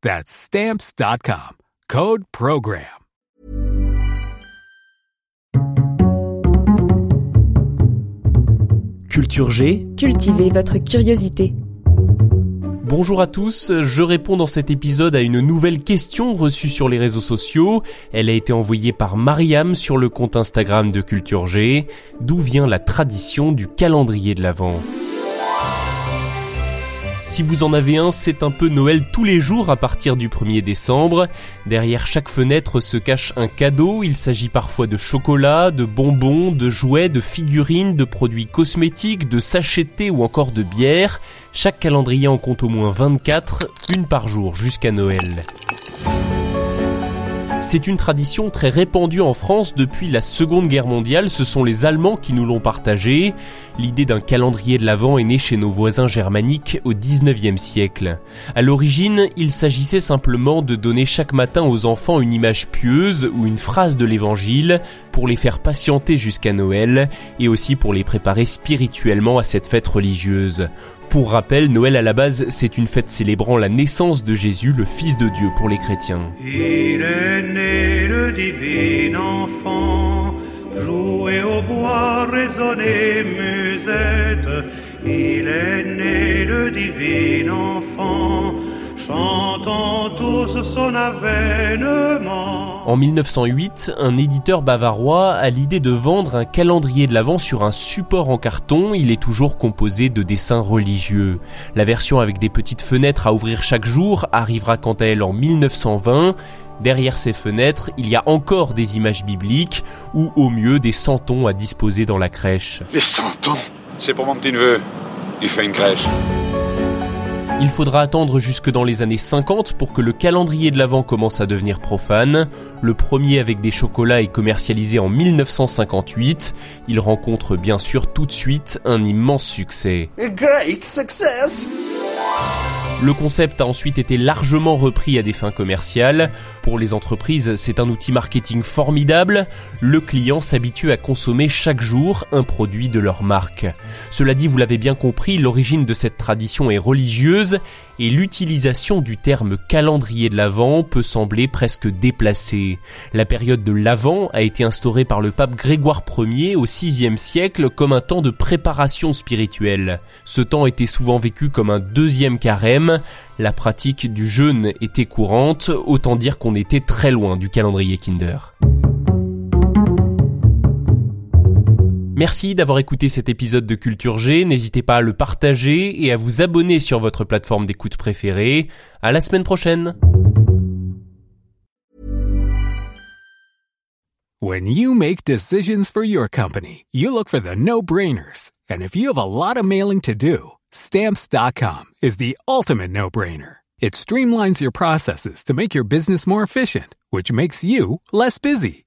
That's Stamps.com. Code PROGRAM. Culture G. Cultivez votre curiosité. Bonjour à tous, je réponds dans cet épisode à une nouvelle question reçue sur les réseaux sociaux. Elle a été envoyée par Mariam sur le compte Instagram de Culture G. D'où vient la tradition du calendrier de l'Avent? Si vous en avez un, c'est un peu Noël tous les jours à partir du 1er décembre. Derrière chaque fenêtre se cache un cadeau. Il s'agit parfois de chocolat, de bonbons, de jouets, de figurines, de produits cosmétiques, de sachets de thé ou encore de bière. Chaque calendrier en compte au moins 24, une par jour jusqu'à Noël. C'est une tradition très répandue en France depuis la Seconde Guerre mondiale, ce sont les Allemands qui nous l'ont partagée. L'idée d'un calendrier de l'Avent est née chez nos voisins germaniques au 19e siècle. À l'origine, il s'agissait simplement de donner chaque matin aux enfants une image pieuse ou une phrase de l'évangile pour les faire patienter jusqu'à Noël et aussi pour les préparer spirituellement à cette fête religieuse. Pour rappel, Noël à la base, c'est une fête célébrant la naissance de Jésus, le Fils de Dieu pour les chrétiens. Il est né le divin enfant, chantons tous son avènement. En 1908, un éditeur bavarois a l'idée de vendre un calendrier de l'Avent sur un support en carton. Il est toujours composé de dessins religieux. La version avec des petites fenêtres à ouvrir chaque jour arrivera quant à elle en 1920. Derrière ces fenêtres, il y a encore des images bibliques ou au mieux des santons à disposer dans la crèche. Les santons? C'est pour mon petit neveu. Il fait une crèche. Il faudra attendre jusque dans les années 50 pour que le calendrier de l'Avent commence à devenir profane. Le premier avec des chocolats est commercialisé en 1958. Il rencontre bien sûr tout de suite un immense succès. Le concept a ensuite été largement repris à des fins commerciales. Pour les entreprises, c'est un outil marketing formidable. Le client s'habitue à consommer chaque jour un produit de leur marque. Cela dit, vous l'avez bien compris, l'origine de cette tradition est religieuse et l'utilisation du terme calendrier de l'Avent peut sembler presque déplacée. La période de l'Avent a été instaurée par le pape Grégoire Ier au VIe siècle comme un temps de préparation spirituelle. Ce temps était souvent vécu comme un deuxième carême. La pratique du jeûne était courante, autant dire qu'on était très loin du calendrier Kinder. Merci d'avoir écouté cet épisode de Culture G. N'hésitez pas à le partager et à vous abonner sur votre plateforme d'écoute préférée. À la semaine prochaine. When you make decisions for your company, you look for the no-brainers. And if you have a lot of mailing to do, stamps.com is the ultimate no-brainer. It streamlines your processes to make your business more efficient, which makes you less busy.